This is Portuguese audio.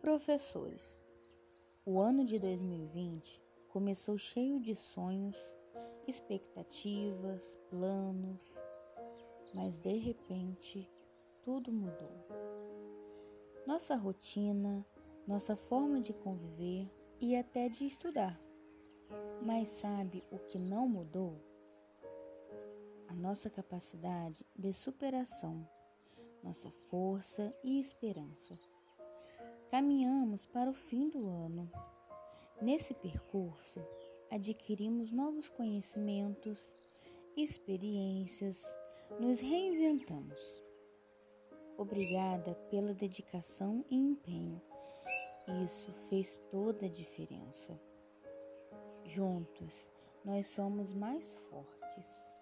Professores, o ano de 2020 começou cheio de sonhos, expectativas, planos, mas de repente tudo mudou. Nossa rotina, nossa forma de conviver e até de estudar. Mas sabe o que não mudou? A nossa capacidade de superação, nossa força e esperança. Caminhamos para o fim do ano. Nesse percurso, adquirimos novos conhecimentos, experiências, nos reinventamos. Obrigada pela dedicação e empenho. Isso fez toda a diferença. Juntos, nós somos mais fortes.